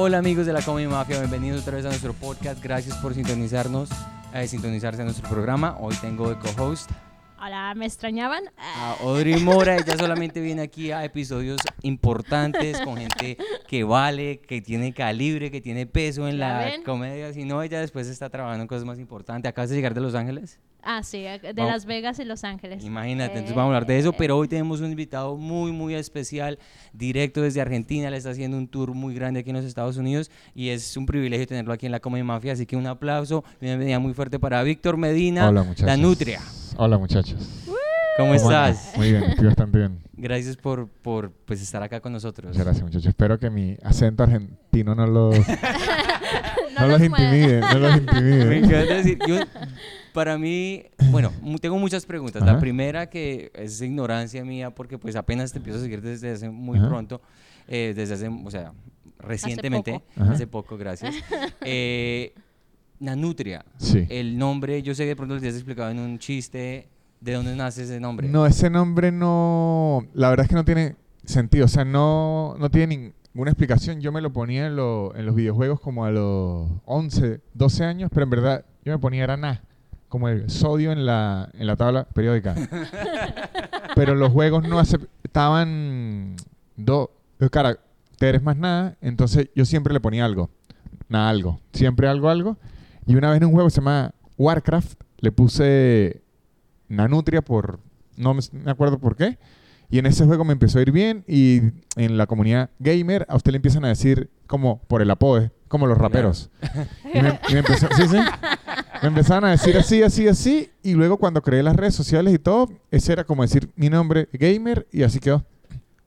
Hola amigos de la Comedy Mafia, bienvenidos otra vez a nuestro podcast. Gracias por sintonizarnos, eh, sintonizarse a nuestro programa. Hoy tengo de co-host Hola, ¿me extrañaban? a Audrey Mora. Ella solamente viene aquí a episodios importantes con gente que vale, que tiene calibre, que tiene peso en ¿Ya la ven? comedia. Si no, ella después está trabajando en cosas más importantes. Acabas de llegar de Los Ángeles. Ah, sí, de Vamos. Las Vegas y Los Ángeles. Imagínate, entonces Eh, vamos a hablar de eso, eh, pero hoy tenemos un invitado muy, muy especial, directo desde Argentina, le está haciendo un tour muy grande aquí en los Estados Unidos y es un privilegio tenerlo aquí en la Comedy Mafia, así que un aplauso, bienvenida muy fuerte para Víctor Medina, Hola muchachos. la Nutria. Hola muchachos. ¿Cómo estás? Muy bien, estoy bastante bien. Gracias por, por pues, estar acá con nosotros. Muchas gracias muchachos. Espero que mi acento argentino no los, no no los los intimide. No los Me intimide. encanta decir, yo, para mí, bueno, tengo muchas preguntas. La primera que es ignorancia mía, porque pues apenas te empiezo a seguir desde hace muy Ajá. pronto, eh, desde hace, o sea, recientemente, poco. Hace poco, gracias. Eh, Nanutria, Sí. el nombre, yo sé que de pronto lo tienes explicado en un chiste, ¿de dónde nace ese nombre? No, ese nombre no... La verdad es que no tiene sentido. O sea, no, no tiene ninguna explicación. Yo me lo ponía en, lo- en los videojuegos como a los 11, 12 años, pero en verdad yo me ponía era Na, como el sodio en la, en la tabla periódica. pero los juegos no aceptaban dos caracteres más nada, entonces yo siempre le ponía algo. Nada, algo. Siempre algo, algo. Y una vez en un juego que se llama Warcraft, le puse Nanutria por... No me, me acuerdo por qué. Y en ese juego me empezó a ir bien y en la comunidad gamer a usted le empiezan a decir como por el apodo, como los raperos. Y me, y me empezó- sí, sí. Me empezaron a decir así, así, así. Y luego cuando creé las redes sociales y todo, ese era como decir mi nombre gamer y así quedó.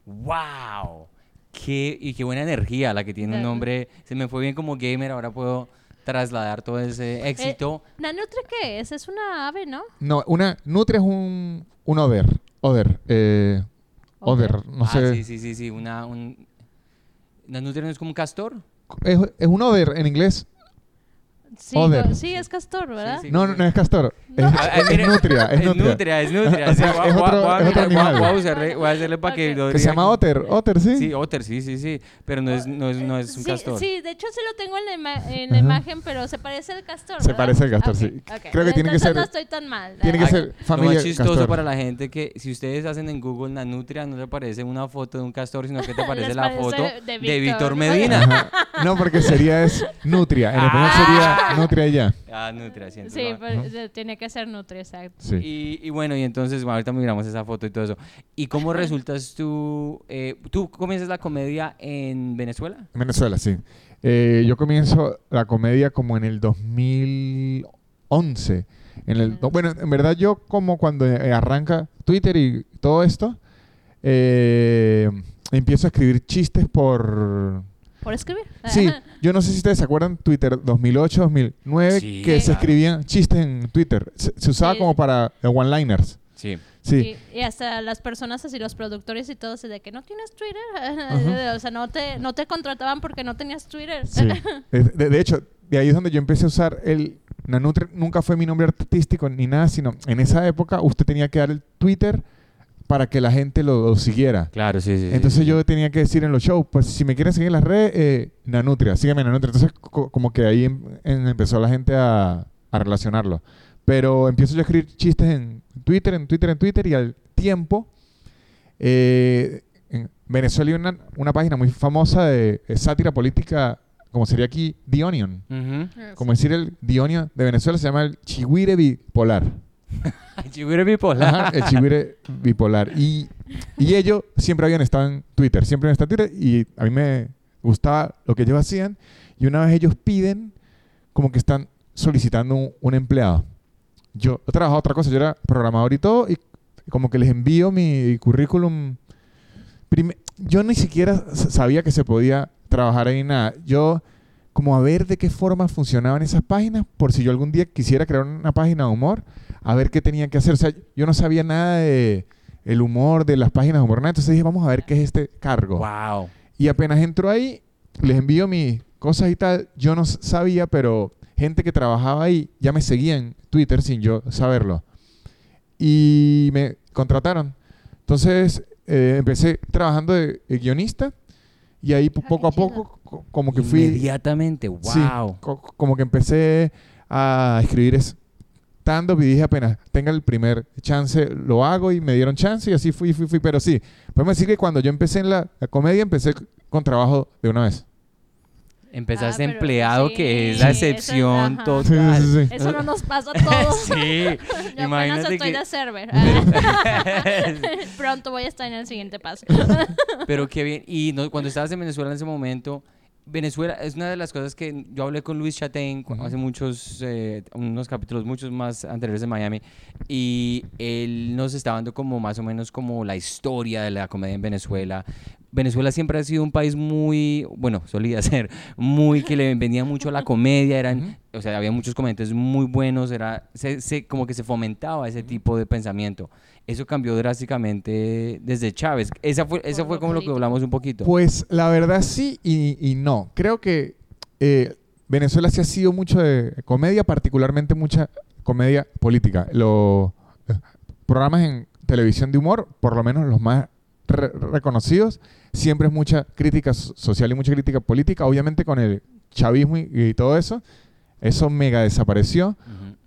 ¡Wow! Qué, y qué buena energía la que tiene un Eh, nombre. Se me fue bien como gamer, ahora puedo trasladar todo ese éxito. ¿Nanutria qué es? Es una ave, ¿no? No, una nutria es un, un oder. Oder. Eh. No ah, sé. sí, sí, sí, sí. Una, un... ¿La nutria no es como un castor? Es, es un oder en inglés. Sí, Oder. no- sí, es castor, ¿verdad? sí. No, no, no es castor. No. Es, es mire, nutria. Es, Es nutria. nutria, es nutria. O sea, es voy a- otro- voy a es otro mirar, voy a- animal. Voy a hacerle, voy a hacerle para que Ok. lo Que se llama otter. Otter, sí. Sí, otter, sí, sí, sí. Pero no es, no es, no es un sí, castor. sí, de hecho sí lo tengo en la, ima- en la Ajá. imagen, pero se parece al castor. Se ¿verdad? parece al castor, Ok, sí. ok. Creo que tiene que Entonces ser- no estoy tan mal. tiene que ser Lo familia más chistoso castor. para la gente que si ustedes hacen en Google la nutria no te aparece una foto de un castor, sino que te aparece Les la parece foto de de Víctor. Víctor Medina. Ajá. No, porque sería es nutria. En español Ah. sería nutria y ya. Ah, nutria, siento. Sí, ¿no? pero eh, tiene que ser nutria, exacto. Sí. Y, y bueno, y entonces bueno, ahorita miramos esa foto y todo eso. ¿Y cómo resultas tú? eh, ¿Tú comienzas la comedia en Venezuela? En Venezuela, sí. Eh, yo comienzo la comedia como en el 2011. En el, no, bueno, en verdad yo como cuando arranca Twitter y todo esto, eh, empiezo a escribir chistes por... ¿Por escribir? Sí, yo no sé si ustedes se acuerdan Twitter 2008, 2009, Sí, que se claro. escribían chistes en Twitter. Se, se usaba Sí. como para eh, one-liners. Sí. Sí. Y, y hasta las personas así, los productores y todo, así de que no tienes Twitter. Ajá. o sea, no te, no te contrataban porque no tenías Twitter. Sí. De, de- de hecho, de ahí es donde yo empecé a usar el Nanutria. Nunca fue mi nombre artístico ni nada, sino en esa época usted tenía que dar el Twitter para que la gente lo, lo siguiera. Claro, sí, sí. Entonces sí. yo tenía que decir en los shows, pues si me quieren seguir en las redes, eh, Nanutria, sígueme Nanutria. Entonces co- como que ahí em- em- empezó la gente a, a relacionarlo. Pero empiezo yo a escribir chistes en Twitter, en Twitter, en Twitter y al tiempo eh, en Venezuela hay una, una página muy famosa de, eh, sátira política, como sería aquí The Onion. Ujú. Como decir el The Onion de Venezuela se llama el Chihuire Bipolar. Chihuire bipolar. Ajá, el Chihuire Bipolar. Y, y ellos siempre habían estado en Twitter, siempre habían estado en Twitter y a mí me gustaba lo que ellos hacían. Y una vez ellos piden como que están solicitando un, un empleado. Yo he trabajado otra cosa, yo era programador y todo, y como que les envío mi currículum. Prime- yo ni siquiera sabía que se podía trabajar ahí nada. Yo, como a ver de qué forma funcionaban esas páginas, por si yo algún día quisiera crear una página de humor, a ver qué tenía que hacer. O sea, yo no sabía nada de el humor, de las páginas de humor. Entonces dije, vamos a ver qué es este cargo. wow. Y apenas entro ahí, les envío mis cosas y tal. Yo no sabía, pero gente que trabajaba ahí ya me seguía en Twitter sin yo saberlo. Y me contrataron. Entonces eh, empecé trabajando de, guionista y ahí po- Ah, poco a poco co- como que fui... Inmediatamente, Sí, wow. co- como que empecé a escribir stand-up y dije apenas tenga el primer chance, lo hago y me dieron chance y así fui, fui, fui. Pero sí, podemos decir que cuando yo empecé en la, la comedia, empecé con trabajo de una vez. Empezaste Ah, empleado, sí, que es la excepción total. Sí, sí, sí. Eso no nos pasa a todos. Sí, Yo apenas imagínate estoy que... de server. Pronto voy a estar en el siguiente paso. Pero qué bien. Y no- cuando estabas en Venezuela en ese momento, Venezuela es una de las cosas que yo hablé con Luis Chatein hace muchos, eh, unos capítulos, muchos más anteriores de Miami, y él nos estaba dando como más o menos como la historia de la comedia en Venezuela. Venezuela siempre ha sido un país muy, bueno, solía ser, muy que le vendía mucho a la comedia, eran, o sea, había muchos comediantes muy buenos, era, se, se- como que se fomentaba ese tipo de pensamiento. Eso cambió drásticamente desde Chávez. Esa fue, eso fue como lo que hablamos un poquito. Pues la verdad sí y, y no. Creo que eh, Venezuela sí ha sido mucho de comedia, particularmente mucha comedia política. Los eh, programas en televisión de humor, por lo menos los más re- reconocidos, siempre es mucha crítica so- social y mucha crítica política. Obviamente con el chavismo y, y todo eso, eso mega desapareció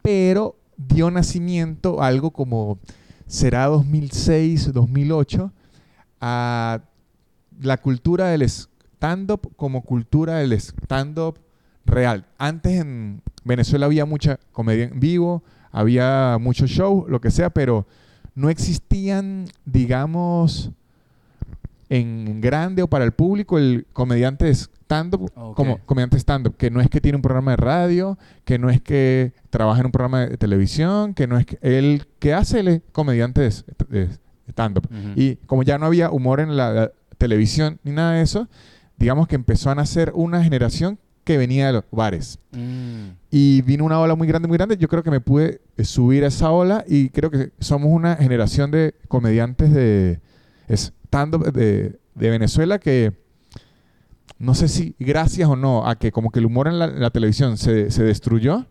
pero dio nacimiento a algo como será 2006, 2008, a la cultura del stand-up como cultura del stand-up real. Antes en Venezuela había mucha comedia en vivo, había mucho show, lo que sea, pero no existían, digamos, en grande o para el público el comediante de stand-up como comediante stand-up, que no es que tiene un programa de radio, que no es que trabaja en un programa de televisión, que no es que él que hace es comediante de, stand-up. Y como ya no había humor en la, la televisión ni nada de eso, digamos que empezó a nacer una generación que venía de los bares. Mm. Y vino una ola muy grande, muy grande. Yo creo que me pude eh, subir a esa ola y creo que somos una generación de comediantes de stand-up de, de Venezuela que no sé si gracias o no a que como que el humor en la, la televisión se, se destruyó,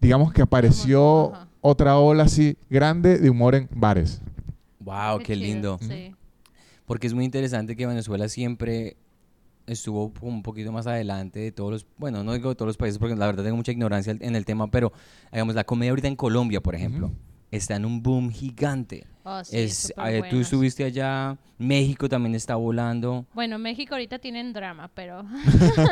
digamos que apareció Ajá. otra ola así grande de humor en bares. Wow, qué, lindo. Sí. Porque es muy interesante que Venezuela siempre estuvo un poquito más adelante de todos los, bueno, no digo de todos los países porque la verdad tengo mucha ignorancia en el tema, pero digamos la comedia ahorita en Colombia, por ejemplo, está en un boom gigante. Oh, sí, es, eh, tú estuviste allá, México también está volando. Bueno, México ahorita tienen drama, pero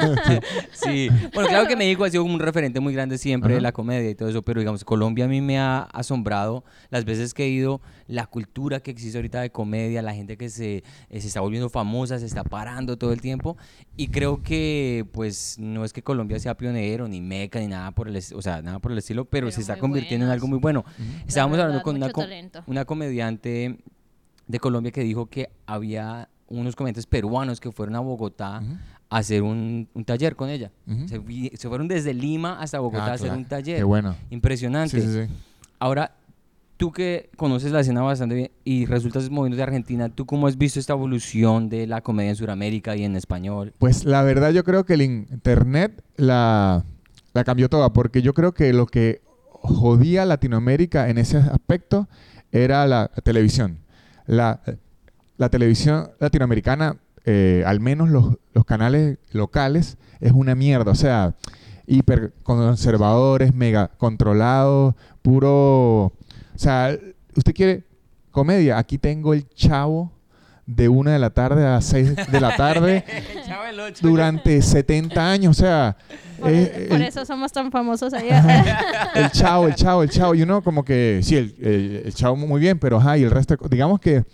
Sí, bueno, claro que México ha sido un referente muy grande siempre de la comedia y todo eso, pero digamos, Colombia a mí me ha asombrado las veces que he ido, la cultura que existe ahorita de comedia, la gente que se, eh, se está volviendo famosa, se está parando todo el tiempo, y creo que, pues, no es que Colombia sea pionero, ni meca, ni nada por el, o sea, nada por el estilo, pero, Pero se está convirtiendo en algo muy bueno. la Estábamos verdad, hablando con una, mucho co- talento. una comediante de Colombia que dijo que había unos comediantes peruanos que fueron a Bogotá a hacer un, un taller con ella. Se, fueron desde Lima hasta Bogotá Ah, a hacer claro. un taller. Qué bueno. Impresionante. Sí, sí, sí. Ahora, tú que conoces la escena bastante bien y resultas moviendo de Argentina, ¿tú cómo has visto esta evolución de la comedia en Sudamérica y en español? Pues la verdad yo creo que el internet la, cambió toda, porque yo creo que lo que jodía a Latinoamérica en ese aspecto era la televisión. La, televisión latinoamericana, eh, al menos los, canales locales, es una mierda. O sea, hiper conservadores, mega controlados, puro... O sea, usted quiere comedia, aquí tengo el chavo de una de la tarde a seis de la tarde durante 70 años, o sea, Por, eh, por el, eso somos tan famosos allá. el chavo, el chavo, el chavo, y uno como que, sí, el, el- el chavo muy bien, pero ajá, y el resto, digamos que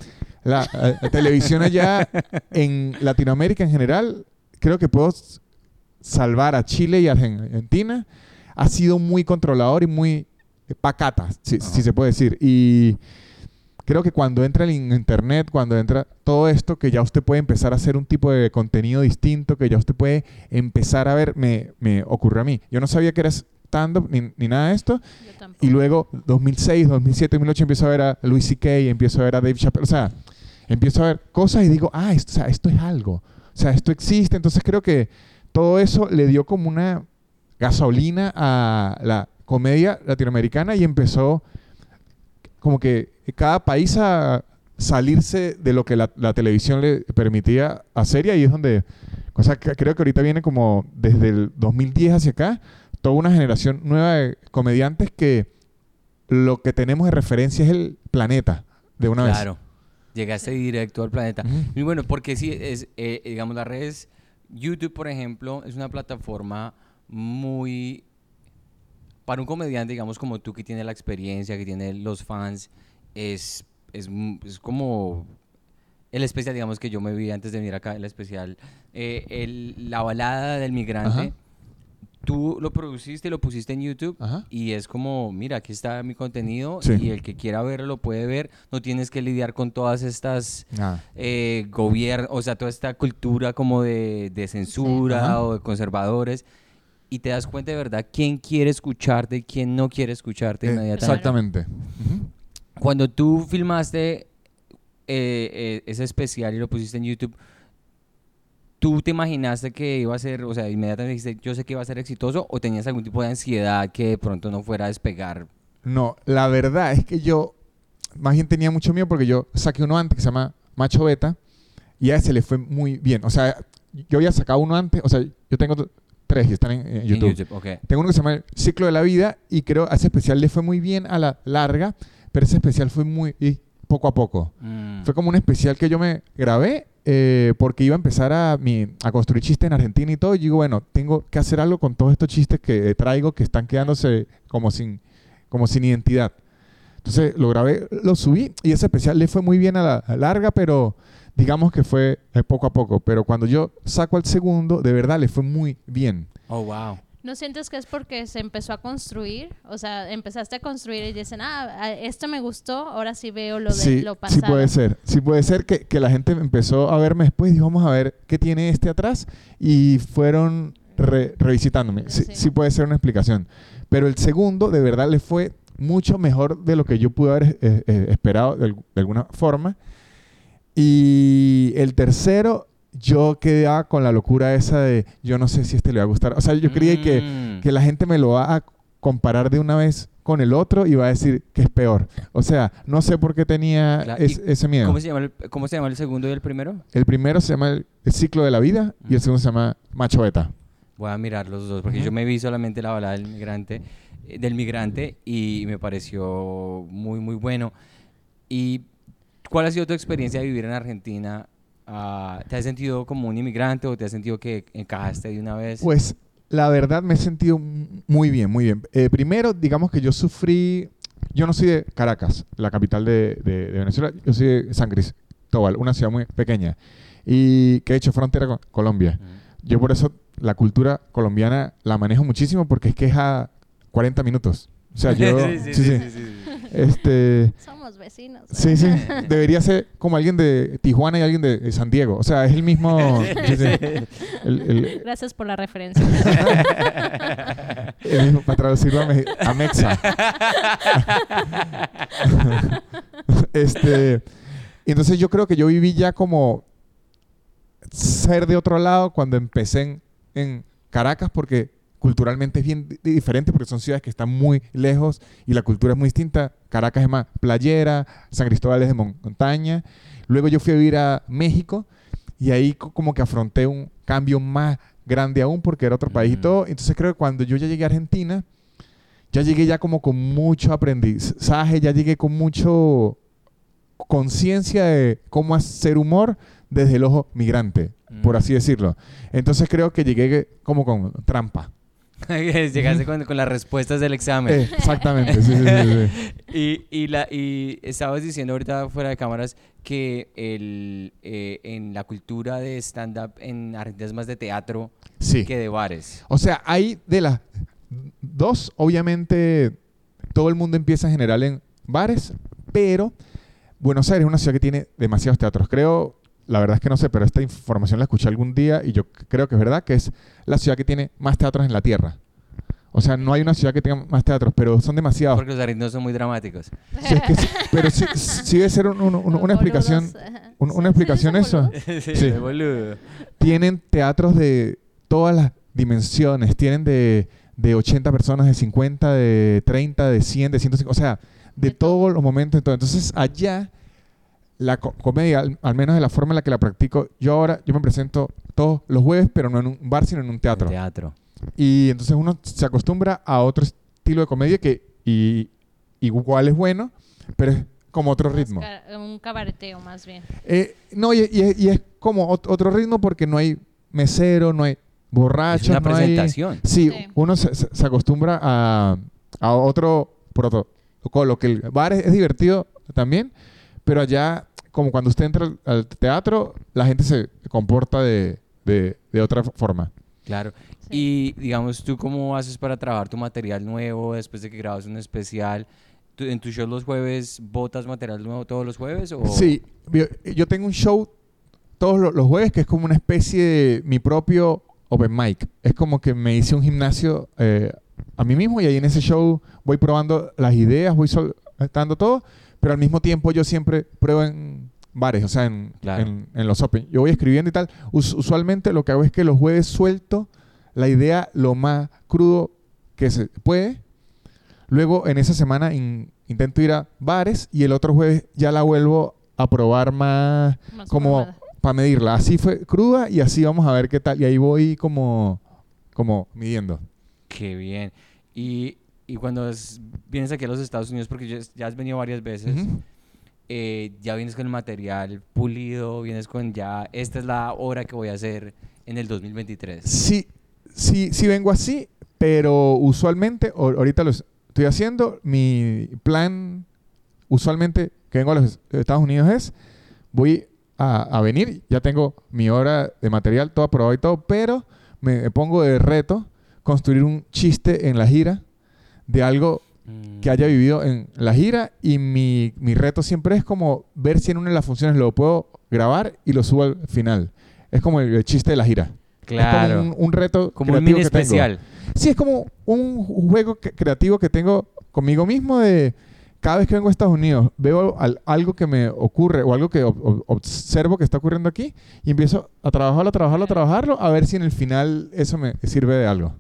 la, eh, la televisión allá en Latinoamérica en general, creo que puedo salvar a Chile y Argentina, ha sido muy controlador y muy pacata, si, si se puede decir, y creo que cuando entra el in- internet, cuando entra todo esto, que ya usted puede empezar a hacer un tipo de contenido distinto, que ya usted puede empezar a ver, me, me ocurrió a mí. Yo no sabía que era stand-up ni, ni nada de esto. Yo tampoco. Y luego, 2006, 2007, 2008, empiezo a ver a Louis C.K., empiezo a ver a Dave Chappelle. O sea, empiezo a ver cosas y digo, ah, esto, o sea, esto es algo. O sea, esto existe. Entonces creo que todo eso le dio como una gasolina a la comedia latinoamericana y empezó como que cada país a salirse de lo que la, la televisión le permitía hacer y ahí es donde O sea, que creo que ahorita viene como desde el 2010 hacia acá, toda una generación nueva de comediantes que lo que tenemos de referencia es el planeta, de una vez. Claro. Llegaste directo al planeta. Y bueno, porque sí, es, eh, digamos, las redes, YouTube, por ejemplo, es una plataforma muy... Para un comediante, digamos, como tú, que tiene la experiencia, que tiene los fans, es, es, es como el especial, digamos, que yo me vi antes de venir acá, el especial, eh, el- la balada del migrante. Ajá. Tú lo produciste, lo pusiste en YouTube Ajá. y es como, mira, aquí está mi contenido Sí. y el que quiera verlo lo puede ver. No tienes que lidiar con todas estas Ah, eh, gobierno, o sea, toda esta cultura como de, de censura Ajá. o de conservadores. Y te das cuenta de verdad quién quiere escucharte y quién no quiere escucharte eh, inmediatamente. exactamente. Cuando tú filmaste eh, eh, ese especial y lo pusiste en YouTube, ¿tú te imaginaste que iba a ser, o sea, inmediatamente dijiste, yo sé que iba a ser exitoso o tenías algún tipo de ansiedad que de pronto no fuera a despegar? No, la verdad es que yo más bien tenía mucho miedo porque yo saqué uno antes que se llama Macho Beta y a ese le fue muy bien. O sea, yo había sacado uno antes, o sea, yo tengo tres y están en, en En YouTube. ok. Tengo uno que se llama El Ciclo de la Vida y creo a ese especial le fue muy bien a la larga, pero ese especial fue muy y poco a poco. Mm. Fue como un especial que yo me grabé eh, porque iba a empezar a, mi- a construir chistes en Argentina y todo. Y digo, bueno, tengo que hacer algo con todos estos chistes que traigo que están quedándose como sin, como sin identidad. Entonces lo grabé, lo subí y ese especial le fue muy bien a la a larga, pero digamos que fue eh, poco a poco. Pero cuando yo saco el segundo, de verdad le fue muy bien. Oh, wow. ¿No sientes que es porque se empezó a construir? O sea, empezaste a construir y dicen, ah, esto me gustó, ahora sí veo lo de sí, lo sí pasado. puede ser. Sí puede ser que, que la gente empezó a verme después y dijo, vamos a ver qué tiene este atrás. Y fueron re- revisitándome. Sí, Sí. sí puede ser una explicación. Pero el segundo, de verdad, le fue mucho mejor de lo que yo pude haber eh, eh, esperado de, al- de alguna forma. Y el tercero, yo quedaba con la locura esa de, yo no sé si este le va a gustar. O sea, yo creí que, Mm. que la gente me lo va a comparar de una vez con el otro y va a decir que es peor. O sea, no sé por qué tenía Claro, es- y ese miedo. ¿Cómo se, llama el, ¿Cómo se llama el segundo y el primero? El primero se llama el, el ciclo de la vida y el Mm. segundo se llama Macho Beta. Voy a mirar los dos, porque yo me vi solamente la balada del migrante, eh, del migrante y me pareció muy, muy bueno. ¿Y cuál ha sido tu experiencia de vivir en Argentina? Ah, ¿Te has sentido como un inmigrante o te has sentido que encajaste de una vez? Pues la verdad me he sentido muy bien, muy bien. Eh, primero, digamos que yo sufrí, yo no soy de Caracas, la capital de, de- de Venezuela, yo soy de San Cristóbal, una ciudad muy pequeña y que he hecho frontera con Colombia. Mm. Yo por eso la cultura colombiana la manejo muchísimo porque es que es a 40 minutos. O sea, yo... Sí, sí, sí, Este... Somos vecinos. Sí, sí. Debería ser como alguien de Tijuana y alguien de, San Diego. O sea, es el mismo... sí, sí. El- el- Gracias por la referencia. el mismo para traducirlo a, me- a Mexa. este... y Entonces yo creo que yo viví ya como ser de otro lado cuando empecé en, en Caracas porque culturalmente es bien di- diferente porque son ciudades que están muy lejos y la cultura es muy distinta. Caracas es más playera, San Cristóbal es de mon- montaña. Luego yo fui a vivir a México y ahí co- como que afronté un cambio más grande aún porque era otro país y todo. Entonces creo que cuando yo ya llegué a Argentina, ya llegué ya como con mucho aprendizaje, ya llegué con mucho conciencia de cómo hacer humor desde el ojo migrante, por Mm. así decirlo. Entonces creo que llegué como con trampa. Llegaste con, con las respuestas del examen. Eh, exactamente, sí, sí, sí, sí. Y, y, la, y estabas diciendo ahorita fuera de cámaras que el, eh, en la cultura de stand-up en Argentina es más de teatro Sí. que de bares. O sea, hay de las dos, obviamente, todo el mundo empieza en general en bares, pero Buenos Aires es una ciudad que tiene demasiados teatros. Creo, la verdad es que no sé, pero esta información la escuché algún día y yo creo que es verdad que es la ciudad que tiene más teatros en la Tierra. O sea, no hay una ciudad que tenga más teatros, pero son demasiados. Porque los argentinos son muy dramáticos. Sí, es que sí, pero sí, sí debe ser un- un- un- una explicación. un- una explicación eso. sí, boludo. Tienen teatros de todas las dimensiones. Tienen de, de 80 personas, de 50, de 30, de 100, de 150. O sea, de De todo. todos los momentos. Entonces, allá la co- comedia, al, al menos de la forma en la que la practico, yo ahora, yo me presento todos los jueves, pero no en un bar, sino en un teatro. Teatro. Y entonces uno se acostumbra a otro estilo de comedia que y, igual es bueno, pero es como otro ritmo. Un cabareteo más bien. Eh, no, y, y es- y es como ot- otro ritmo porque no hay mesero, no hay borrachos, Es una no hay- presentación. Sí, Sí. uno se, se- se acostumbra a, a otro protocolo, que el bar es, es divertido también, pero allá, como cuando usted entra al, al teatro, la gente se comporta de, de- de otra forma. Claro. Sí. Y digamos, ¿tú cómo haces para trabajar tu material nuevo después de que grabas un especial? ¿Tú- ¿En tus shows los jueves botas material nuevo todos los jueves? O... Sí, yo, yo tengo un show todos lo- los jueves que es como una especie de mi propio open mic. Es como que me hice un gimnasio eh, a mí mismo y ahí en ese show voy probando las ideas, voy soltando todo, pero al mismo tiempo yo siempre pruebo en bares, o sea, en, Claro. en- en los open. Yo voy escribiendo y tal. Us- usualmente lo que hago es que los jueves suelto la idea lo más crudo que se puede. Luego en esa semana in- intento ir a bares y el otro jueves ya la vuelvo a probar más Más como para medirla. Así fue cruda y así vamos a ver qué tal. Y ahí voy como, como midiendo. Qué bien. Y, y cuando es- vienes aquí a los Estados Unidos, porque ya, ya has venido varias veces, Ujú. eh, ya vienes con el material pulido, vienes con ya, esta es la hora que voy a hacer en el 2023. Sí, sí, sí vengo así, pero usualmente, ahorita lo estoy haciendo, mi plan usualmente que vengo a los Estados Unidos es, voy a, a venir, ya tengo mi hora de material todo aprobado y todo, pero me pongo de reto construir un chiste en la gira de algo Mm. que haya vivido en la gira y mi, mi reto siempre es como ver si en una de las funciones lo puedo grabar y lo subo al final. Es como el, el chiste de la gira. Claro. Es como un, un reto Como un creativo mini que tengo. especial. Sí, es como un juego que- creativo que tengo conmigo mismo de cada vez que vengo a Estados Unidos veo al- algo que me ocurre o algo que ob- ob- observo que está ocurriendo aquí y empiezo a trabajarlo, a trabajarlo, a trabajarlo a ver si en el final eso me sirve de algo.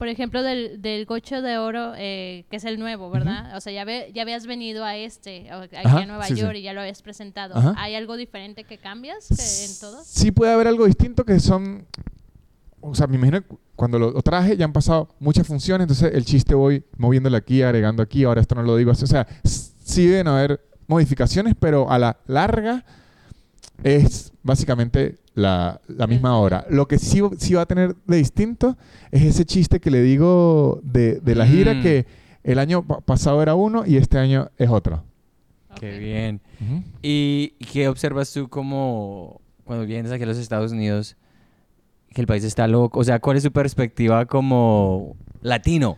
Por ejemplo, del, del Gocho de Oro, eh, que es el nuevo, ¿verdad? O sea, ya, ve- ya habías venido a este, aquí Ajá, a Nueva sí, sí. York, y ya lo habías presentado. Ajá. ¿Hay algo diferente que cambias que en todos? Sí puede haber algo distinto que son... O sea, me imagino que cuando lo, lo traje ya han pasado muchas funciones, entonces el chiste voy moviéndole aquí, agregando aquí, ahora esto no lo digo así. O sea, sí deben haber modificaciones, pero a la larga es básicamente la, la misma hora. Lo que sí, sí va a tener de distinto es ese chiste que le digo de, de la gira Mm. que el año pa- pasado era uno y este año es otro. Qué bien. ¿Y qué observas tú como cuando vienes aquí a los Estados Unidos que el país está loco? O sea, ¿cuál es tu perspectiva como latino?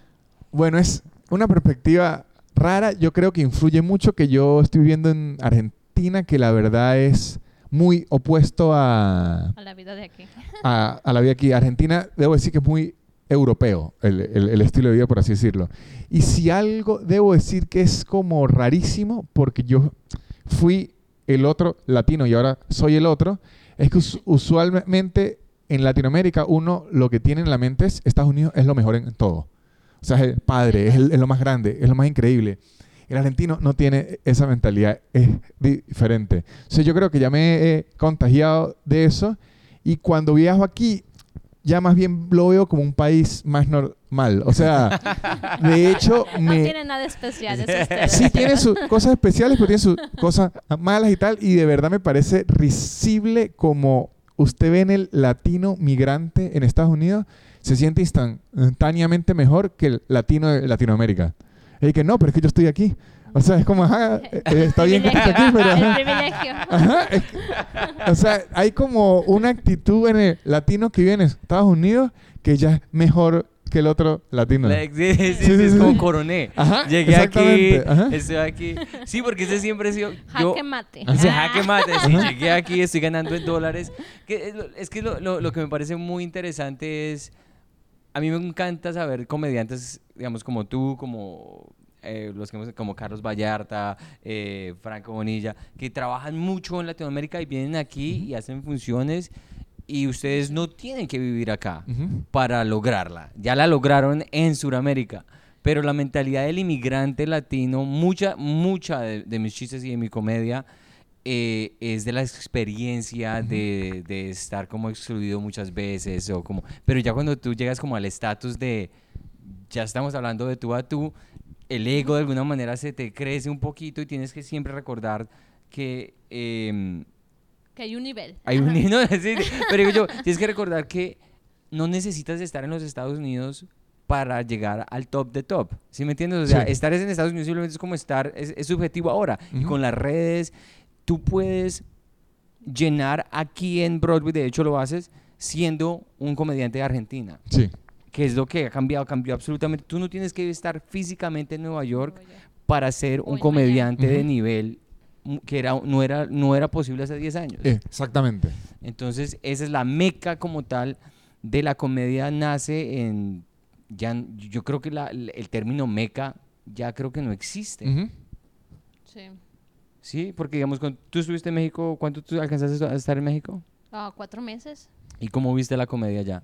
Bueno, es una perspectiva rara. Yo creo que influye mucho que yo estoy viviendo en Argentina, que la verdad es muy opuesto a, A la vida de aquí. a, a la vida aquí. Argentina, debo decir que es muy europeo el, el- el estilo de vida, por así decirlo. Y si algo debo decir que es como rarísimo, porque yo fui el otro latino y ahora soy el otro, es que us- usualmente en Latinoamérica uno lo que tiene en la mente es Estados Unidos es lo mejor en todo. O sea, es el padre, es, el- es lo más grande, es lo más increíble. El argentino no tiene esa mentalidad, es diferente. O sea, yo creo que ya me he contagiado de eso y cuando viajo aquí, ya más bien lo veo como un país más normal. O sea, de hecho, No tiene nada especial, es usted. Sí, tiene sus cosas especiales, pero tiene sus cosas malas y tal. Y de verdad me parece risible como usted ve en el latino migrante en Estados Unidos, se siente instantáneamente mejor que el latino de Latinoamérica. Y que no, pero es que yo estoy aquí. O sea, es como, ajá, eh, está bien que estés aquí, pero... Ajá. privilegio. Ajá, es que- o sea, hay como una actitud en el latino que vive en Estados Unidos que ya es mejor que el otro latino. La- Sí, sí, sí, Sí, sí, es como coroné. Ajá, Llegué aquí, ajá. estoy aquí. Sí, porque ese siempre ha sido... Yo, Jaque mate. Ese Ah. jaque mate, sí, llegué aquí, estoy ganando en dólares. Que es que lo, lo- lo que me parece muy interesante es, a mí me encanta saber comediantes, digamos, como tú, como eh, los que hemos, como Carlos Vallarta, eh, Franco Bonilla, que trabajan mucho en Latinoamérica y vienen aquí y hacen funciones y ustedes no tienen que vivir acá para lograrla. Ya la lograron en Sudamérica. Pero la mentalidad del inmigrante latino, mucha, mucha de, de mis chistes y de mi comedia eh, es de la experiencia de, de estar como excluido muchas veces o como pero ya cuando tú llegas como al estatus de ya estamos hablando de tú a tú el ego de alguna manera se te crece un poquito y tienes que siempre recordar que em, Que hay un nivel. hay un Ajá. no, sí, pero digo yo, tienes que recordar que no necesitas estar en los Estados Unidos para llegar al top de top. ¿Sí me entiendes? O sea, Sí. estar en Estados Unidos simplemente es como estar, es, es subjetivo ahora. Y con las redes, tú puedes llenar aquí en Broadway, de hecho lo haces, siendo un comediante de Argentina, Sí. que es lo que ha cambiado, cambió absolutamente. Tú no tienes que estar físicamente en Nueva York para ser un comediante de nivel que era, no, era, no era posible hace 10 años. Eh, exactamente. Entonces, esa es la meca como tal de la comedia. Nace en. Ya, yo creo que la- el término meca ya creo que no existe. Sí. Sí, porque digamos, cuando tú estuviste en México, ¿cuánto tú alcanzaste a estar en México? Ah, cuatro meses. ¿Y cómo viste la comedia allá?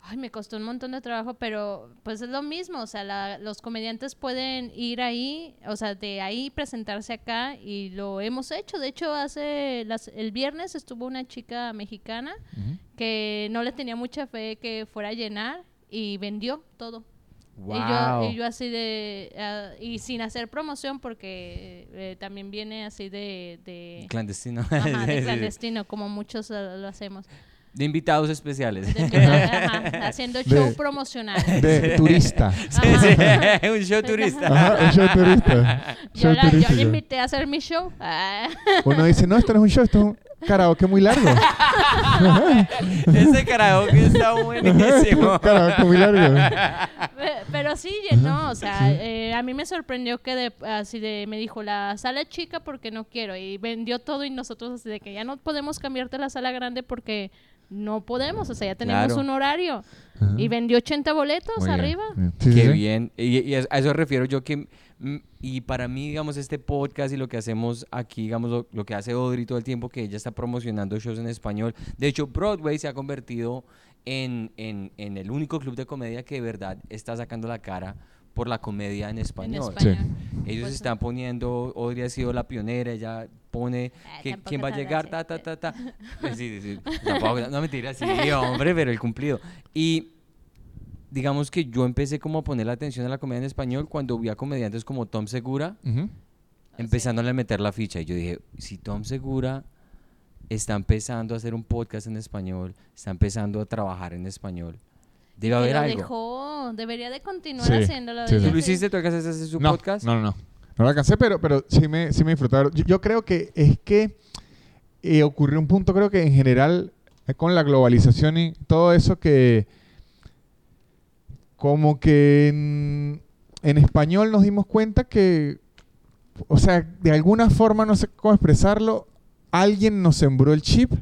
Ay, me costó un montón de trabajo, pero pues es lo mismo, o sea, la- los comediantes pueden ir ahí, o sea, de ahí presentarse acá y lo hemos hecho. De hecho, hace las- el viernes estuvo una chica mexicana que no le tenía mucha fe que fuera a llenar y vendió todo. ¡Wow! Y, yo, y yo así de, ah, y sin hacer promoción porque eh, también viene así de, de, Clandestino. ajá, de clandestino, como muchos eh, lo hacemos. De invitados especiales. De- ajá, haciendo show De- promocional. De turista. Sí, sí, un show turista. Ajá, un show turista. Yo, Show la, yo turista, le yo. invité a hacer mi show. Ah. Uno dice, no, esto no es un show, esto es un karaoke muy largo. Ese karaoke está buenísimo. karaoke muy largo. Pe- Pero sí llenó, o sea, eh, a mí me sorprendió que de, así de, me dijo la sala chica porque no quiero y vendió todo y nosotros así de que ya no podemos cambiarte a la sala grande porque no podemos, o sea, ya tenemos Claro. un horario Ajá. y vendió 80 boletos arriba. Sí, Qué sí. bien. Y, y a a eso refiero yo que, mm, y para mí, digamos, este podcast y lo que hacemos aquí, digamos, lo, lo que hace Audrey todo el tiempo, que ella está promocionando shows en español. De hecho, Broadway se ha convertido en, en, en el único club de comedia que de verdad está sacando la cara por la comedia en En español. español. Ellos están poniendo, Audrey ha sido la pionera, ella pone Ah, que, quién va a llegar, ta, ta, ta, ta. Pues sí, sí, sí. Tampoco, no mentira, sí, hombre, pero el cumplido. Y digamos que yo empecé como a poner la atención a la comedia en español cuando vi a comediantes como Tom Segura Ujú. empezándole a meter la ficha. Y yo dije, si Tom Segura está empezando a hacer un podcast en español, está empezando a trabajar en español, debe haber lo algo. dejó, debería de continuar Sí, haciéndolo. sí. ¿Tú lo hiciste? ¿Tú alcanzaste a hacer su no, podcast? No, no, no. No lo alcancé, pero, pero sí me, sí me disfrutaron. Yo, yo creo que es que eh, ocurrió un punto, creo que en general, eh, con la globalización y todo eso que como que en, en español nos dimos cuenta que, o sea, de alguna forma, no sé cómo expresarlo, alguien nos sembró el chip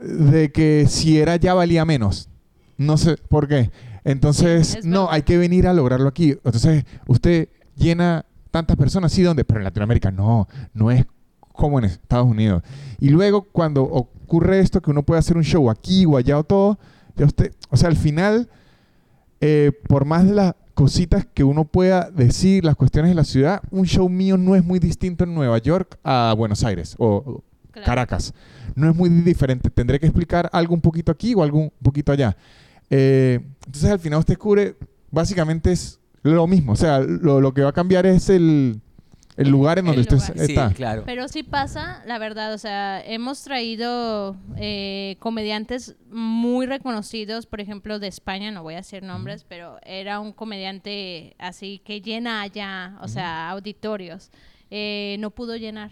de que si era ya valía menos. No sé por qué. Entonces, Sí, no, hay que venir a lograrlo aquí. Entonces, usted llena tantas personas, sí, ¿dónde? Pero en Latinoamérica no, no es como en Estados Unidos. Y luego cuando ocurre esto, que uno puede hacer un show aquí o allá o todo, ya usted, o sea, al final, eh, por más de las cositas que uno pueda decir, las cuestiones de la ciudad, un show mío no es muy distinto en Nueva York a Buenos Aires o Claro. Caracas. No es muy diferente. Tendré que explicar algo un poquito aquí o algo un poquito allá. Eh, entonces al final usted descubre, básicamente es lo mismo. O sea, lo, lo que va a cambiar es el, el lugar en El donde usted lugar. Sí, está. claro. Pero sí pasa, la verdad, o sea, hemos traído eh, comediantes muy reconocidos, por ejemplo, de España, no voy a decir nombres, pero era un comediante así que llena allá, o sea, auditorios. Eh, no pudo llenar,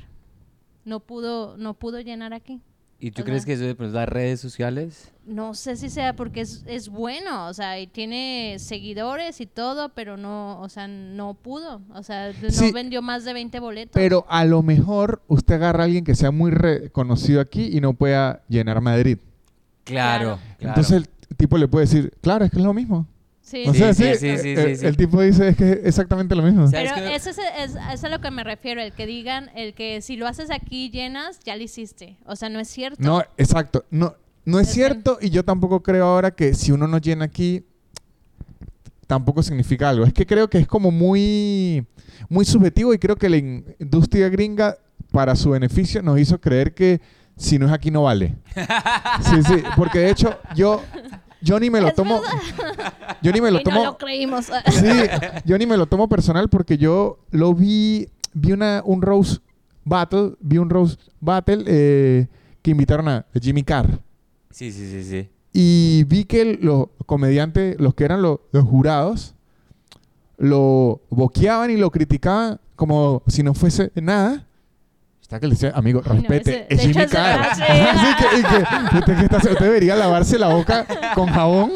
no pudo, no pudo llenar aquí. ¿Y tú o crees sea- que eso de pronto las redes sociales? No sé si sea porque es, es bueno, o sea, y tiene seguidores y todo, pero no, o sea, no pudo, o sea, no Sí. vendió más de 20 boletos. Pero a lo mejor usted agarra a alguien que sea muy reconocido aquí y no pueda llenar Madrid. Claro, claro. Entonces el tipo le puede decir, claro, es que es lo mismo. Sí, O Sí, sea, sí, sí, sí, sí, eh, sí, sí. el tipo dice, es que es exactamente lo mismo. Pero es que- eso es, es- es a lo que me refiero, el que digan, el que si lo haces aquí llenas, ya lo hiciste. O sea, no es cierto. No, exacto. No, no es Es que- cierto y yo tampoco creo ahora que si uno no llena aquí, tampoco significa algo. Es que creo que es como muy, muy subjetivo y creo que la in- industria gringa para su beneficio, nos hizo creer que si no es aquí no vale. Sí, sí, porque de hecho yo, yo ni me lo tomo, yo ni me lo y tomo, no lo creímos. sí, yo ni me lo tomo personal porque yo lo vi, vi una, un Rose Battle, vi un Rose Battle eh, que invitaron a Jimmy Carr. Sí, sí, sí, sí. Y vi que los comediantes, los que eran lo- los jurados, lo boqueaban y lo criticaban como si no fuese nada. Está que le decía, amigo, Ay, no, respete, ese- es de Jimmy Carr. sí. Así que, y que, usted, que está- usted debería lavarse la boca con jabón.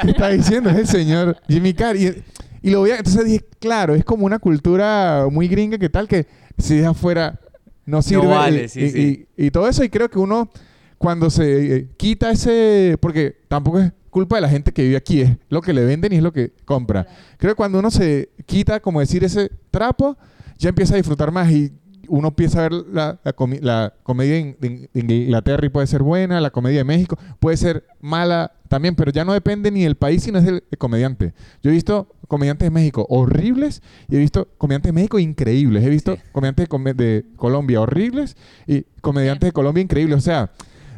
¿Qué está diciendo? Es el señor Jimmy Carr. Y, y lo veía, entonces dije, claro, es como una cultura muy gringa que tal que si deja afuera no sirve. vale, y, sí, y- sí. y- y todo eso, y creo que uno cuando se eh, quita ese, porque tampoco es culpa de la gente que vive aquí, es lo que le venden y es lo que compra. Creo que cuando uno se quita, como decir, ese trapo, ya empieza a disfrutar más y uno empieza a ver la, la comi- la comedia en Inglaterra y puede ser buena, la comedia de México puede ser mala también, pero ya no depende ni del país, sino es del, comediante. Yo he visto comediantes de México horribles y he visto comediantes de México increíbles. He visto Sí. comediantes de, de Colombia horribles y comediantes de Colombia increíbles. O sea,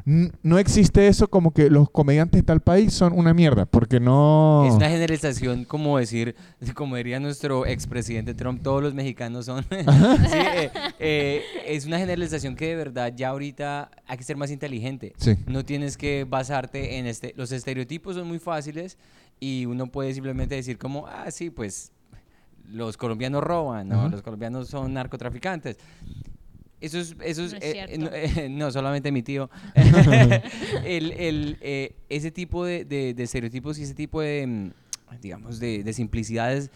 no existe eso como que los comediantes de tal país son una mierda, porque no... Es una generalización, como decir, como diría nuestro expresidente Trump, todos los mexicanos son. Sí, eh, eh, es una generalización que de verdad ya ahorita hay que ser más inteligente. Sí. No tienes que basarte en este. Los estereotipos son muy fáciles y uno puede simplemente decir como, ah, sí, pues los colombianos roban, ¿no? Los colombianos son narcotraficantes. Eso es, eso es, No es eh, cierto. no, eh, no, solamente mi tío. el, el, eh, ese tipo de, de- de estereotipos y ese tipo de, mm, digamos, de, de simplicidades,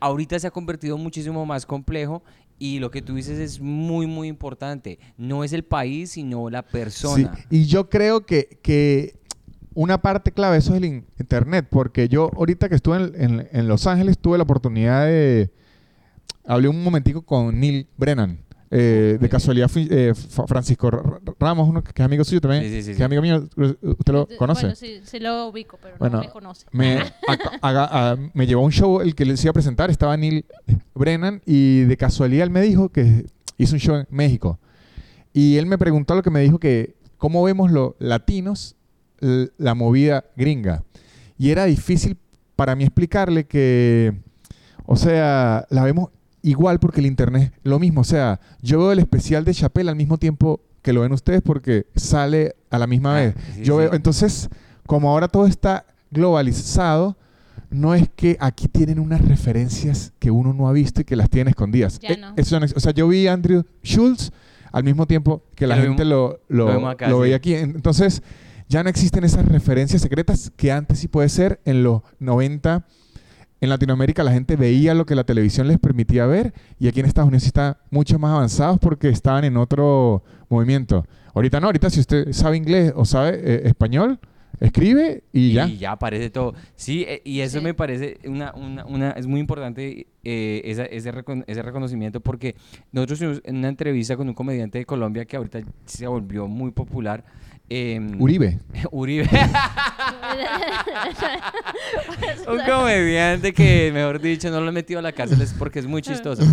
ahorita se ha convertido muchísimo más complejo y lo que tú dices es muy, muy importante. No es el país, sino la Sí, persona. y yo creo que, que una parte clave de eso es el in- internet, porque yo ahorita que estuve en, en- en Los Ángeles tuve la oportunidad de... Hablé un momentico con Neil Brennan. Eh, de casualidad eh, Francisco Ramos, uno que es amigo suyo también, Sí, sí, sí, que sí. es amigo mío, ¿usted lo conoce? Bueno, sí, sí lo ubico, pero Bueno, no me conoce. me, aca- haga- a- me llevó a un show el que les iba a presentar, estaba Neil Brennan y de casualidad él me dijo que hizo un show en México. Y él me preguntó lo que me dijo que cómo vemos los latinos la movida gringa. Y era difícil para mí explicarle que, o sea, la vemos igual porque el internet lo mismo. O sea, yo veo el especial de Chappelle al mismo tiempo que lo ven ustedes porque sale a la misma Ah, vez. sí, yo sí. veo, entonces, como ahora todo está globalizado, no es que aquí tienen unas referencias que uno no ha visto y que las tiene escondidas. Ya Eh, no. eso o sea, yo vi a Andrew Schultz al mismo tiempo que la lo gente vimos- lo, lo, lo vemos acá, lo sí. veía aquí. En- Entonces, ya no existen esas referencias secretas que antes sí puede ser. En los 90, en Latinoamérica, la gente veía lo que la televisión les permitía ver y aquí en Estados Unidos están mucho más avanzados porque estaban en otro movimiento. Ahorita no, ahorita si usted sabe inglés o sabe eh, español, escribe y ya. Y ya aparece todo. Sí, eh, y eso Sí. me parece una, una, una, es muy importante eh, esa- ese, recon- ese reconocimiento porque nosotros tuvimos en una entrevista con un comediante de Colombia que ahorita se volvió muy popular. em, Uribe. Uribe. un comediante que, mejor dicho, no lo he metido a la cárcel es porque es muy chistoso.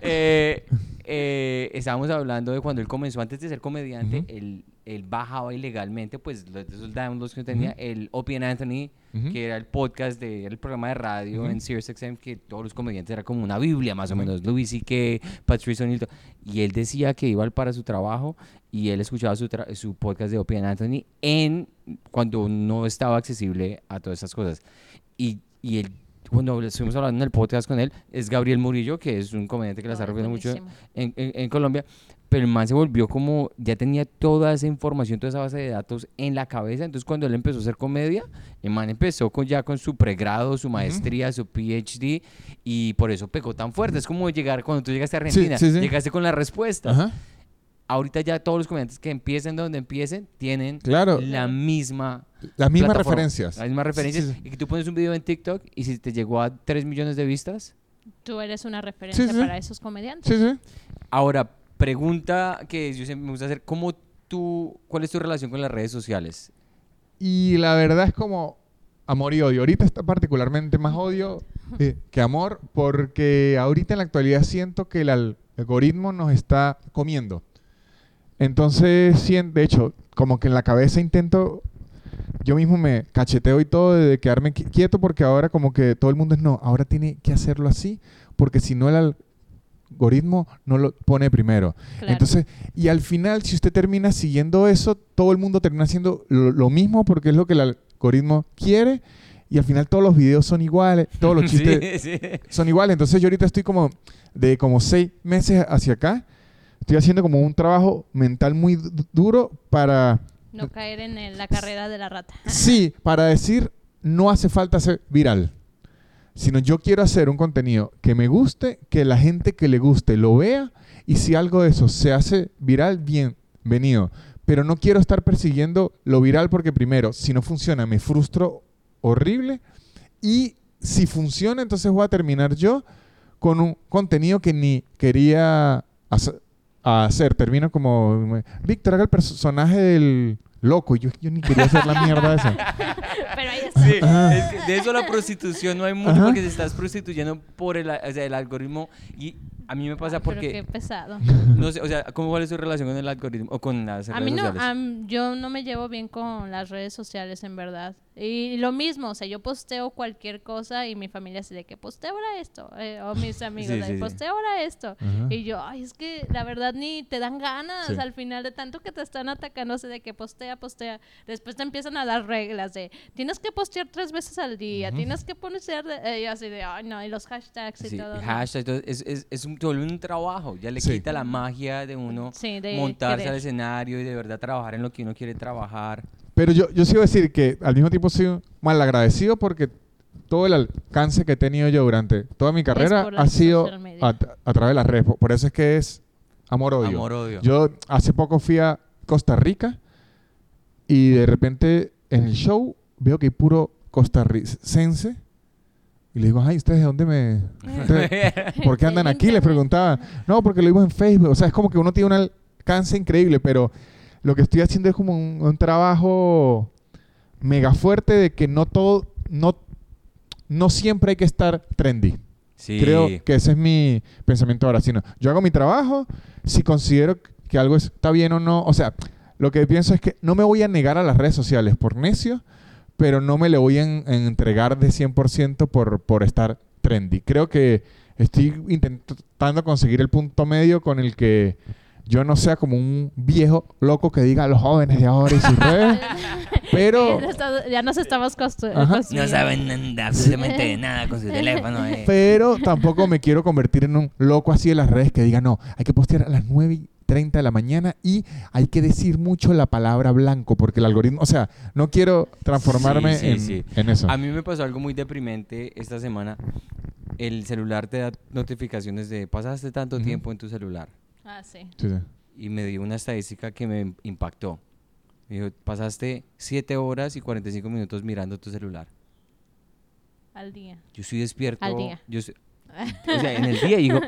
Eh, eh, estábamos hablando de cuando él comenzó, antes de ser comediante, Ujú. él, él bajaba ilegalmente, pues, los- esos downloads que tenía, el Opie and Anthony, que era el podcast, de, era el programa de radio en SiriusXM, que todos los comediantes era como una biblia, más o menos, Louis C.K., Patrice O'Neill, to- y él decía que iba para su trabajo y él escuchaba su, su podcast de Opie and Anthony en, cuando no estaba accesible a todas esas cosas. Y, y él, cuando estuvimos hablando en el podcast con él, es Gabriel Murillo, que es un comediante que la está rompiendo mucho en, en- en Colombia, pero el man se volvió como, ya tenía toda esa información, toda esa base de datos en la cabeza, entonces cuando él empezó a hacer comedia, el man empezó con, ya con su pregrado, su maestría, su PhD, y por eso pegó tan fuerte, es como llegar, cuando tú llegaste a Sí, Argentina, sí, sí. llegaste con la respuesta. Ajá. Ahorita ya todos los comediantes que empiecen donde empiecen, tienen Claro. la misma Las mismas referencias. Las mismas referencias. Sí, sí, sí. Y que tú pones un video en TikTok y si te llegó a 3 millones de vistas. Tú eres una referencia sí. para esos comediantes. Sí, sí. Ahora, pregunta que yo siempre me gusta hacer, ¿cómo tú, cuál es tu relación con las redes sociales? Y la verdad es como amor y odio. Ahorita está particularmente más odio eh, que amor porque ahorita en la actualidad siento que el, al- algoritmo nos está comiendo. Entonces, de hecho, como que en la cabeza intento, yo mismo me cacheteo y todo de quedarme qui- quieto porque ahora como que todo el mundo es no, ahora tiene que hacerlo así porque si no el algoritmo no lo pone primero. Claro. Entonces, y al final, si usted termina siguiendo eso, todo el mundo termina haciendo lo, lo mismo porque es lo que el algoritmo quiere. Y al final todos los videos son iguales, todos los chistes Sí, sí. son iguales. Entonces yo ahorita estoy como de como seis meses hacia acá. Estoy haciendo como un trabajo mental muy du- duro para, no caer en la carrera de la rata. sí, para decir, no hace falta ser viral. Sino yo quiero hacer un contenido que me guste, que la gente que le guste lo vea. Y si algo de eso se hace viral, bienvenido. Pero no quiero estar persiguiendo lo viral porque primero, si no funciona, me frustro horrible. Y si funciona, entonces voy a terminar yo con un contenido que ni quería hace- hacer. Termino como, Víctor, haga el personaje del loco. Y yo, yo ni quería hacer la mierda esa. Pero ahí está. Sí, Ajá. es que de eso la prostitución no hay mucho Ajá. porque te estás prostituyendo por el, o sea, el algoritmo y a mí me pasa Ah, Pero porque qué pesado. no sé, o sea, ¿cómo cuál es tu relación con el algoritmo o con las A redes mí no, sociales? yo no me llevo bien con las redes sociales, en verdad. Y lo mismo, o sea, yo posteo cualquier cosa y mi familia se de que posteo ahora esto. eh, o mis amigos, Sí, posteo ahora esto. Ajá. Y yo, ay, es que la verdad ni te dan ganas Sí. al final de tanto que te están atacando, o sea, de que postea, postea. Después te empiezan a dar reglas de tienes que postear tres veces al día, tienes que postear, eh, y así de, ay, no, y los hashtags y todo. ¿no? hashtag, todo, es, es, es un, se un trabajo, ya le quita la magia de uno de montarse querer. al escenario y de verdad trabajar en lo que uno quiere trabajar. Pero yo, yo sí voy a decir que al mismo tiempo soy mal agradecido porque todo el alcance que he tenido yo durante toda mi carrera por ha sido a, a través de las redes. Por eso es que es amor-odio. Amor-odio. Yo hace poco fui a Costa Rica y de repente en el show veo que hay puro costarricense. Y le digo, ay, ¿ustedes de dónde me...? ¿Por qué andan aquí? Les preguntaba. No, porque lo vimos en Facebook. O sea, es como que uno tiene un alcance increíble, pero lo que estoy haciendo es como un, un trabajo mega fuerte de que no todo, no, no siempre hay que estar trendy. Sí. Creo que ese es mi pensamiento ahora. Sino, yo hago mi trabajo, si considero que algo está bien o no. O sea, lo que pienso es que no me voy a negar a las redes sociales por necio, pero no me le voy a en- en entregar de 100% por, por estar trendy. Creo que estoy intentando conseguir el punto medio con el que yo no sea como un viejo loco que diga a los jóvenes de ahora y sus redes, pero... Ya nos estamos construyendo. No saben nada, absolutamente de nada con su teléfono. eh. Pero tampoco me quiero convertir en un loco así de las redes que diga, no, hay que postear a las 9 y 30 de la mañana y hay que decir mucho la palabra blanco, porque el algoritmo, o sea, no quiero transformarme Sí, sí, en, sí. en eso. A mí me pasó algo muy deprimente esta semana. El celular te da notificaciones de pasaste tanto tiempo en tu celular. Ah, sí. Sí, sí. Y me dio una estadística que me impactó. Me dijo, pasaste 7 horas y 45 minutos mirando tu celular. Al día. Yo estoy despierto. Al día. Yo, estoy- o sea, en el día, digo,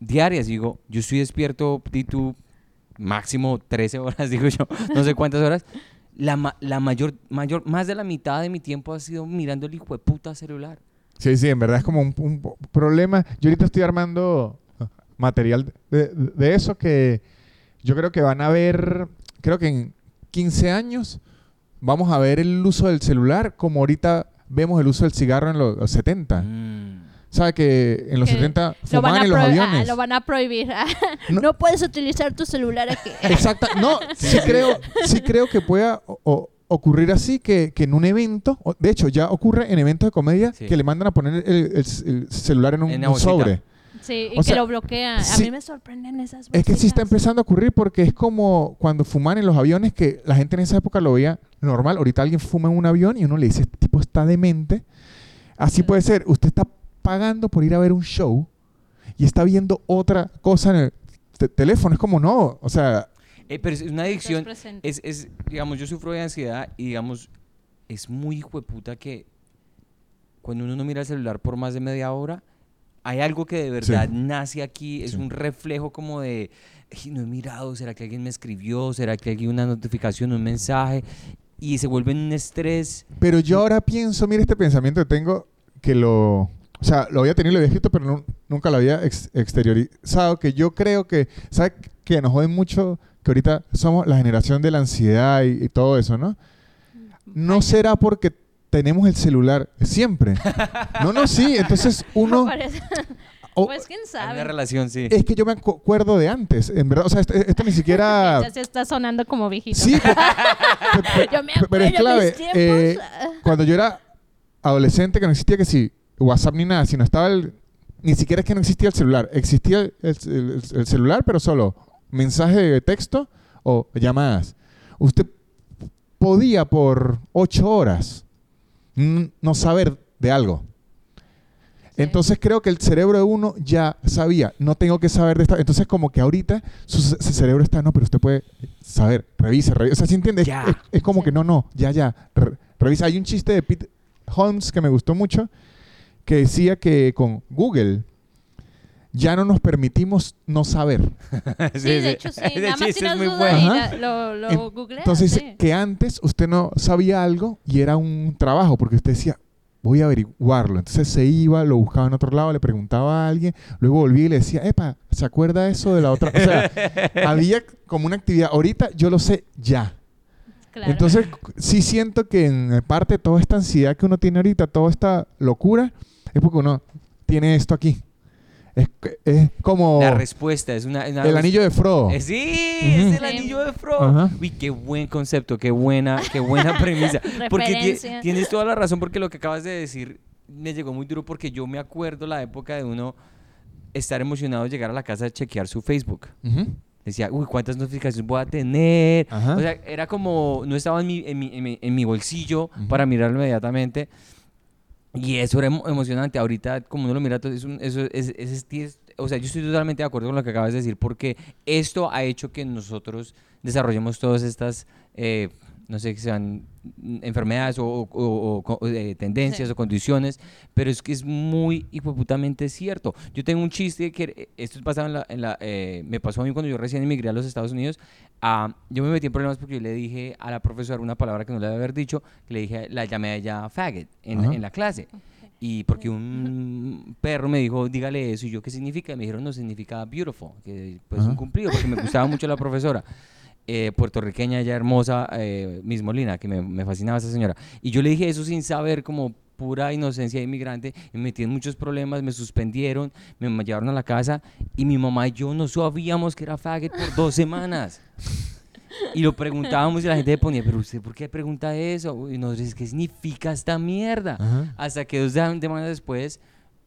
diarias, digo, yo estoy despierto, di tú, máximo 13 horas, digo yo, no sé cuántas horas. La, ma- la mayor, mayor, más de la mitad de mi tiempo ha sido mirando el hijo de puta celular. Sí, sí, en verdad es como un, problema. Yo ahorita estoy armando material de, de eso que yo creo que van a ver, creo que en 15 años vamos a ver el uso del celular como ahorita vemos el uso del cigarro en los, los 70. Mm. ¿Sabe que en los Que 70 Lo fumaban en los ah, aviones? lo van a prohibir. No. No. puedes utilizar tu celular aquí. Exacto. No, sí creo, sí creo que pueda o- o- ocurrir así, que, que en un evento, o- de hecho ya ocurre en eventos de comedia, Sí. que le mandan a poner el, el- el celular en un, En un bolsita. sobre. Sí, y O que sea, lo bloquea. A sí. mí me sorprenden esas Es que sí está bolsitas. empezando a ocurrir porque es como cuando fuman en los aviones, que la gente en esa época lo veía normal. Ahorita alguien fuma en un avión y uno le dice, este tipo está demente. Así puede ser. Usted está pagando por ir a ver un show y está viendo otra cosa en el te- teléfono. Es como no. O sea, Eh, pero es una adicción, es, es, digamos, yo sufro de ansiedad y, digamos, es muy hijo de puta que cuando uno no mira el celular por más de media hora, hay algo que de verdad nace aquí, es Sí. un reflejo como de, "Ay, no he mirado, ¿será que alguien me escribió? ¿Será que alguien una notificación, un mensaje? Y se vuelve un estrés. Pero yo ahora pienso, mira este pensamiento que tengo, que lo o sea, lo había tenido, lo había escrito, pero nu- nunca lo había ex- exteriorizado, que yo creo que, ¿sabes? Que nos joden mucho que ahorita somos la generación de la ansiedad y, y todo eso, ¿no? No será porque tenemos el celular siempre. No, no, sí. Entonces uno... Parece- o- pues quién Hay sabe. una relación, sí. es que yo me acu- acuerdo de antes, en verdad. O sea, esto, esto ni siquiera... Ya se está sonando como viejito. Sí, pe- pe- pe- Yo me pe- pero es acuerdo de clave. eh, cuando yo era adolescente, que no existía que si WhatsApp ni nada, sino estaba el... Ni siquiera es que no existía el celular. Existía el, el- el celular, pero solo mensaje de texto o llamadas. Usted podía por ocho horas no saber de algo. Sí. Entonces creo que el cerebro de uno ya sabía, no tengo que saber de esta. Entonces como que ahorita su, ce- su cerebro está, no, pero usted puede saber, revisa, revisa. O sea, ¿sí entiende? Es- Ya. Es, es como Sí. que no, no, ya, ya, re- revisa. Hay un chiste de Pete Holmes que me gustó mucho, que decía que con Google ya no nos permitimos no saber. Sí, de hecho sí. Ese Nada más chiste es tienes muy duda bueno. y Ajá. la- lo, lo En- googleas. Entonces, sí. que antes usted no sabía algo y era un trabajo, porque usted decía, voy a averiguarlo. Entonces se iba, lo buscaba en otro lado, le preguntaba a alguien, luego volvía y le decía, epa, ¿se acuerda eso de la otra? O sea, había como una actividad. Ahorita yo lo sé ya. Claro. Entonces, sí siento que en parte toda esta ansiedad que uno tiene ahorita, toda esta locura, es porque uno tiene esto aquí. Es, es como La respuesta es una... una- el anillo de Frodo. Eh, Sí, es el anillo de Frodo. Uy, qué buen concepto, qué buena, qué buena premisa. porque tienes toda la razón, porque lo que acabas de decir me llegó muy duro, porque yo me acuerdo la época de uno estar emocionado de llegar a la casa a chequear su Facebook. Decía, uy, ¿cuántas notificaciones voy a tener? Ajá. O sea, era como, no estaba en mi, en mi, en mi, en mi bolsillo para mirarlo inmediatamente. Y eso era emo- emocionante. Ahorita, como uno lo mira, es un- eso es, es- es- o sea, yo estoy totalmente de acuerdo con lo que acabas de decir, porque esto ha hecho que nosotros desarrollemos todas estas, eh, no sé, que sean enfermedades o, o- o- o co- eh, tendencias Sí. o condiciones, pero es que es muy hipoputamente cierto. Yo tengo un chiste que eh, esto es basado en la, en la, eh, me pasó a mí cuando yo recién emigré a los Estados Unidos. Ah, yo me metí en problemas porque yo le dije a la profesora una palabra que no le debe haber dicho, que le dije, la llamé a ella faggot en, en la clase. Y porque un perro me dijo, dígale eso, y yo, ¿qué significa? Y me dijeron, no, significa beautiful, que pues Ajá. un cumplido, porque me gustaba mucho la profesora. eh, puertorriqueña, ya hermosa, eh, Miss Molina, que me, me fascinaba esa señora. Y yo le dije eso sin saber, como pura inocencia de inmigrante, me metí en muchos problemas, me suspendieron, me llevaron a la casa, y mi mamá y yo no sabíamos que era faggot por dos semanas. Y lo preguntábamos y la gente le ponía, pero usted, ¿por qué pregunta eso? Y nosotros, ¿qué significa esta mierda? Ajá. Hasta que dos semanas después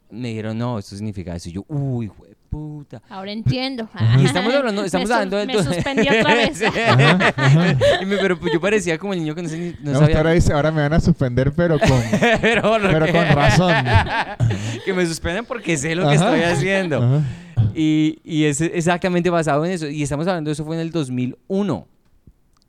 me dijeron, no, esto significa eso. Y yo, uy, puta. Ahora entiendo. Y estamos hablando, Me estamos sus- hablando del... Me suspendí otra vez. Sí. Ajá, ajá. Y me- pero pues yo parecía como el niño que no, sé no sabía. ahora dice, ahora me van a suspender, pero con, pero lo pero que- con razón. que me suspenden porque sé lo que estoy haciendo. Ajá. Y, y es exactamente basado en eso. Y estamos hablando de eso fue en el 2001.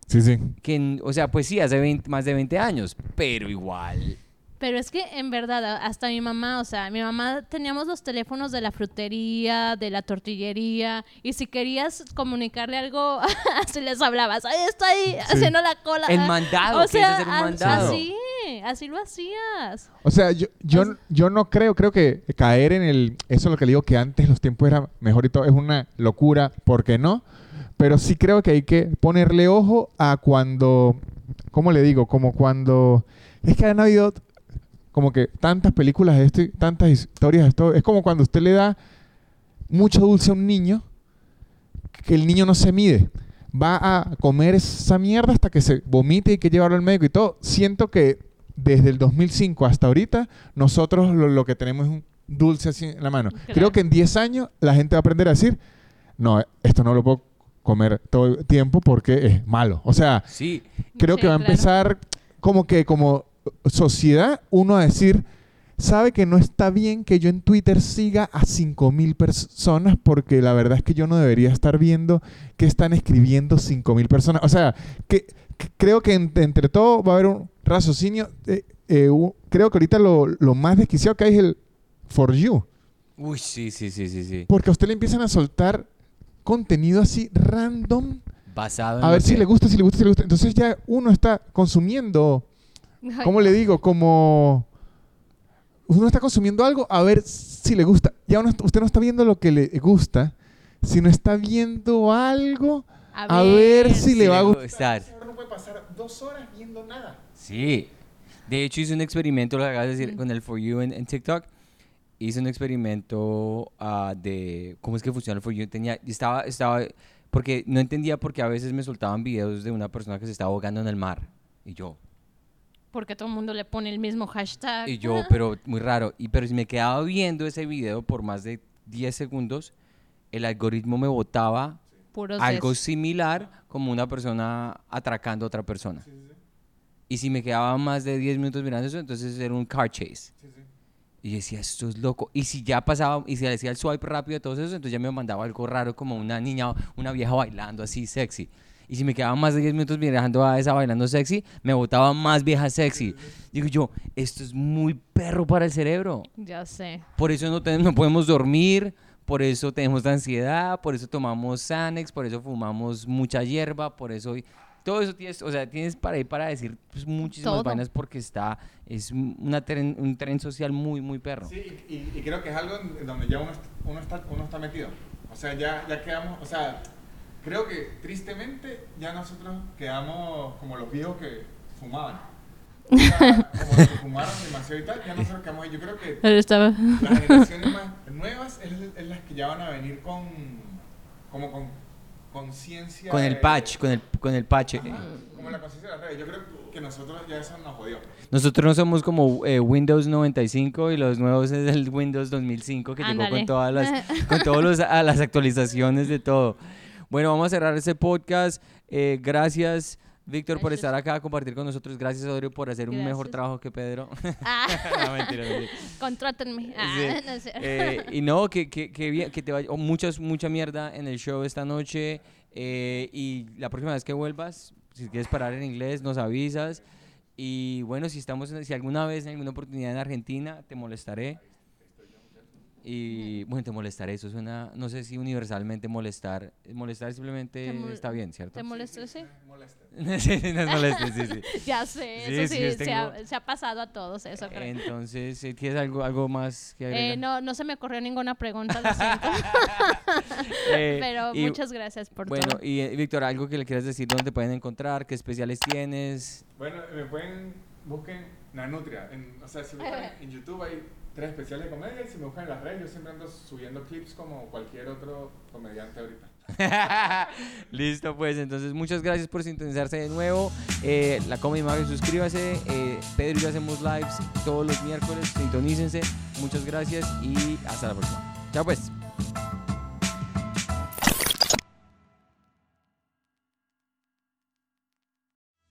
Sí, sí. Que, o sea, pues sí, hace 20 más de 20 años. Pero igual. Pero es que en verdad, hasta mi mamá, o sea, mi mamá teníamos los teléfonos de la frutería, de la tortillería, y si querías comunicarle algo, así les hablabas, ahí está ahí, haciendo la cola. El mandado, O que es sea, hacer un mandado. así, así lo hacías. O sea, yo, yo, yo no creo, creo que caer en el... Eso es lo que le digo, que antes los tiempos eran mejor y todo, es una locura, ¿por qué no? Pero sí creo que hay que ponerle ojo a cuando... ¿Cómo le digo? Como cuando... Es que han habido como que tantas películas de esto y tantas historias de esto. Es como cuando usted le da mucho dulce a un niño, que el niño no se mide. Va a comer esa mierda hasta que se vomite y hay que llevarlo al médico y todo. Siento que desde el 2005 hasta ahorita, nosotros lo, lo que tenemos es un dulce así en la mano. Claro. Creo que en 10 años la gente va a aprender a decir, no, esto no lo puedo comer todo el tiempo porque es malo. O sea, Sí. creo Sí, que va a claro. empezar como que como sociedad uno a decir, sabe que no está bien que yo en Twitter siga a 5.000 personas porque la verdad es que yo no debería estar viendo qué están escribiendo 5.000 personas. O sea, que, que creo que en- entre todo va a haber un raciocinio. eh, eh, creo que ahorita lo, lo más desquiciado que hay es el for you. Uy, sí, sí, sí, sí, sí. Porque a usted le empiezan a soltar contenido así random Basado en a ver si le gusta, si le gusta, si le gusta. Entonces ya uno está consumiendo ¿Cómo le digo? Como uno está consumiendo algo a ver si le gusta. Ya uno- usted no está viendo lo que le gusta, sino está viendo algo a ver si le va a gustar. No puede pasar dos horas viendo nada. Sí. De hecho, hice un experimento, lo que acabas de decir, con el For You en, en TikTok. Hice un experimento ah, de cómo es que funciona el For You. Tenía, y estaba, estaba, porque no entendía por qué a veces me soltaban videos de una persona que se estaba ahogando en el mar. Y yo, Porque todo el mundo le pone el mismo hashtag. y yo, pero muy raro. Y pero si me quedaba viendo ese video por más de 10 segundos, el algoritmo me botaba Puros algo similar como una persona atracando a otra persona. Y si me quedaba más de 10 minutos mirando eso, entonces era un car chase. Y yo decía, esto es loco. Y si ya pasaba, y si le decía el swipe rápido de todo eso, entonces ya me mandaba algo raro como una niña, una vieja bailando así sexy. Y si me quedaba más de 10 minutos mirando a esa bailando sexy, me botaba más vieja sexy. Digo yo, esto es muy perro para el cerebro. Ya sé. Por eso no, tenemos, no podemos dormir, por eso tenemos ansiedad, por eso tomamos Xanax, por eso fumamos mucha hierba, por eso... Todo eso tienes, o sea, tienes para ir para decir pues, muchísimas Todo. vainas porque está, es una tren- un tren social muy, muy perro. Sí, y, y- y creo que es algo en donde ya uno, uno, está, uno está metido. O sea, ya, ya quedamos, o sea, creo que tristemente ya nosotros quedamos como los viejos que fumaban. O sea, como los que fumaron demasiado y tal, ya nosotros quedamos ahí. Yo creo que Pero estaba... las generaciones más nuevas es, es las que ya van a venir con, como con conciencia. Con el de- patch, con el, con el patch. eh. Ajá, como la conciencia de las redes. Yo creo que nosotros ya eso nos jodió. Nosotros no somos como eh, Windows 95 y los nuevos es el Windows 2005 que llegó con todas las, con todos los, a las actualizaciones de todo. Bueno, vamos a cerrar este podcast. Eh, gracias, Víctor, por estar acá a compartir con nosotros. Gracias, Odrio, por hacer un mejor trabajo que Pedro. Ah, no, mentira, mentira. contrátenme. Ah, Sí. no sé. Eh, y no, que, que, que, que te vaya. oh, muchas, mucha mierda en el show esta noche. eh, y la próxima vez que vuelvas, si quieres parar en inglés, nos avisas. Y bueno, si estamos en- si alguna vez en alguna oportunidad en Argentina, te molestaré. Y bueno, te molestaré, eso suena, no sé si universalmente molestar. Molestar simplemente mol- está bien, ¿cierto? ¿Te molestó sí, no es molestar, sí, sí. Ya sé, Sí, eso sí, sí, se, ha, tengo- se ha pasado a todos eso, creo. Entonces, si ¿tienes algo, algo más que agregar? Eh, no, no se me ocurrió ninguna pregunta, lo siento. Eh, Pero y- muchas gracias por Bueno, todo. y eh, Víctor, algo que le quieras decir, dónde te pueden encontrar, qué especiales tienes. Bueno, me pueden, busquen Nanutria. En, o sea, si buscan en, en YouTube hay tres especiales de comedia y si me buscan en las redes, yo siempre ando subiendo clips como cualquier otro comediante ahorita. Listo, pues entonces muchas gracias por sintonizarse de nuevo. Eh, la Comedy Maga, suscríbase. Eh, Pedro y yo hacemos lives todos los miércoles. Sintonícense. Muchas gracias y hasta la próxima. Chao, pues.